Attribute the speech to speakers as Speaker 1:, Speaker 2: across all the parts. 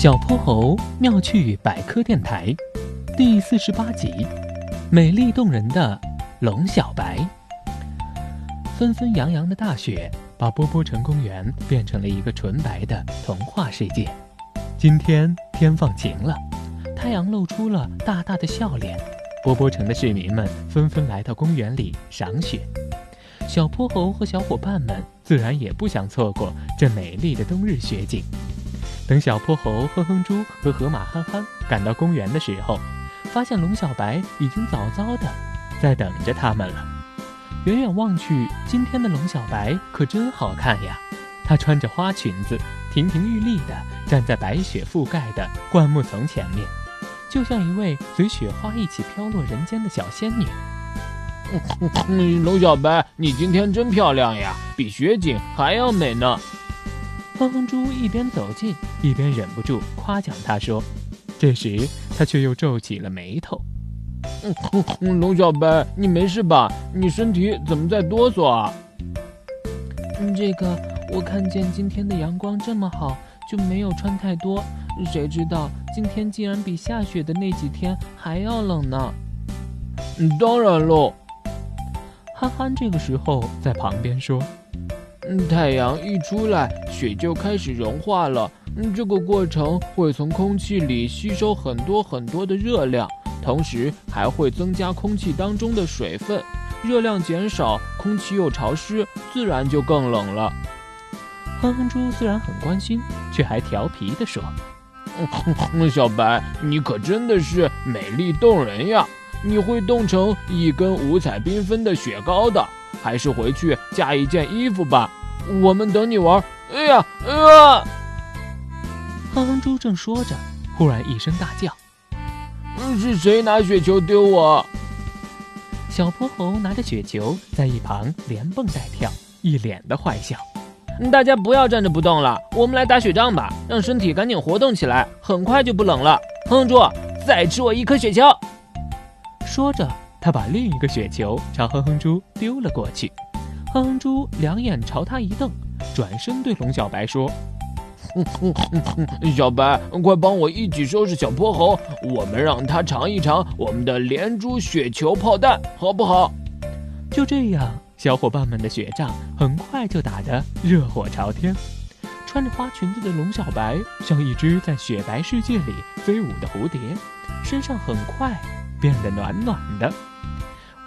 Speaker 1: 小泼猴妙趣百科电台，第四十八集：美丽动人的龙小白。纷纷扬扬的大雪把波波城公园变成了一个纯白的童话世界。今天天放晴了，太阳露出了大大的笑脸。波波城的市民们纷纷来到公园里赏雪。小泼猴和小伙伴们自然也不想错过这美丽的冬日雪景。等小泼猴哼哼猪和河马憨憨赶到公园的时候，发现龙小白已经早早的在等着他们了。远远望去，今天的龙小白可真好看呀！她穿着花裙子，亭亭玉立的站在白雪覆盖的灌木丛前面，就像一位随雪花一起飘落人间的小仙女。
Speaker 2: 龙小白，你今天真漂亮呀，比雪景还要美呢！
Speaker 1: 哼哼猪一边走近，一边忍不住夸奖他说：“这时他却又皱起了眉头。
Speaker 2: 龙小白，你没事吧？你身体怎么在哆嗦啊？”“
Speaker 3: 这个，我看见今天的阳光这么好，就没有穿太多。谁知道今天竟然比下雪的那几天还要冷呢？”“
Speaker 2: 当然喽。”
Speaker 1: 憨憨这个时候在旁边说。
Speaker 2: 太阳一出来，雪就开始融化了。嗯，这个过程会从空气里吸收很多很多的热量，同时还会增加空气当中的水分。热量减少，空气又潮湿，自然就更冷了。
Speaker 1: 哼哼猪虽然很关心，却还调皮地说：“
Speaker 2: 小白，你可真的是美丽动人呀！你会冻成一根五彩缤纷的雪糕的。”还是回去加一件衣服吧，我们等你玩。哎呀，啊！
Speaker 1: 哼哼猪正说着，忽然一声大叫：“
Speaker 2: 是谁拿雪球丢我？”
Speaker 1: 小泼猴拿着雪球在一旁连蹦带跳，一脸的坏笑。
Speaker 4: 大家不要站着不动了，我们来打雪仗吧，让身体赶紧活动起来，很快就不冷了。哼哼猪，再吃我一颗雪球！
Speaker 1: 说着。他把另一个雪球朝哼哼猪丢了过去，哼哼猪两眼朝他一瞪，转身对龙小白说：“
Speaker 2: 小白，快帮我一起收拾小泼猴，我们让他尝一尝我们的连珠雪球炮弹，好不好？”
Speaker 1: 就这样，小伙伴们的雪仗很快就打得热火朝天。穿着花裙子的龙小白像一只在雪白世界里飞舞的蝴蝶，身上很快变得暖暖的。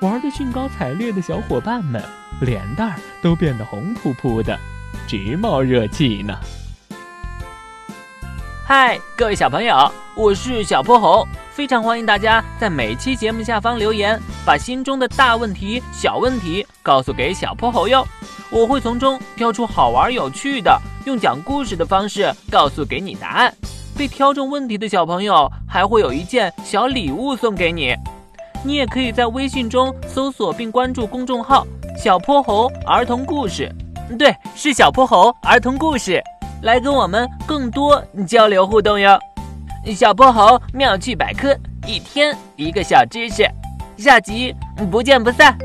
Speaker 1: 玩的兴高采烈的小伙伴们，脸蛋儿都变得红扑扑的，直冒热气呢。
Speaker 4: 嗨，各位小朋友，我是小泼猴，非常欢迎大家在每期节目下方留言，把心中的大问题、小问题告诉给小泼猴哟，我会从中挑出好玩有趣的，用讲故事的方式告诉给你答案。被挑中问题的小朋友，还会有一件小礼物送给你。你也可以在微信中搜索并关注公众号“小泼猴儿童故事”，对，是小泼猴儿童故事，来跟我们更多交流互动哟。小泼猴妙趣百科，一天一个小知识，下集不见不散。